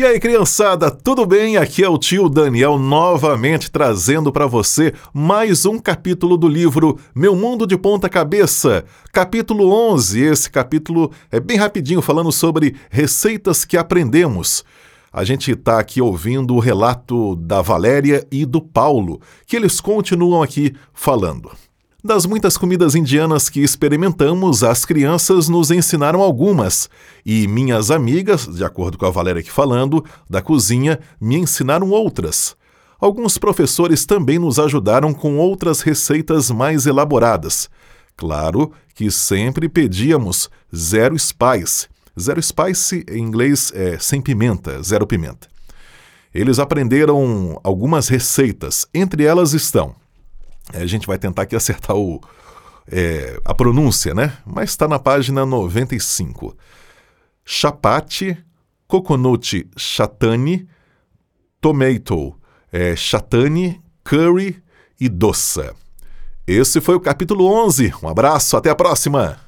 E aí, criançada, tudo bem? Aqui é o tio Daniel novamente trazendo para você mais um capítulo do livro Meu Mundo de Ponta Cabeça, capítulo 11. Esse capítulo é bem rapidinho falando sobre receitas que aprendemos. A gente está aqui ouvindo o relato da Valéria e do Paulo, que eles continuam aqui falando. Das muitas comidas indianas que experimentamos, as crianças nos ensinaram algumas, e minhas amigas, de acordo com a Valéria aqui falando, da cozinha, me ensinaram outras. Alguns professores também nos ajudaram com outras receitas mais elaboradas. Claro que sempre pedíamos zero spice. Zero spice em inglês é sem pimenta, zero pimenta. Eles aprenderam algumas receitas, entre elas estão a gente vai tentar aqui acertar o, é, a pronúncia, né? Mas está na página 95. Chapati, coconut chatani, tomato é, chatani, curry e doça. Esse foi o capítulo 11. Um abraço, até a próxima!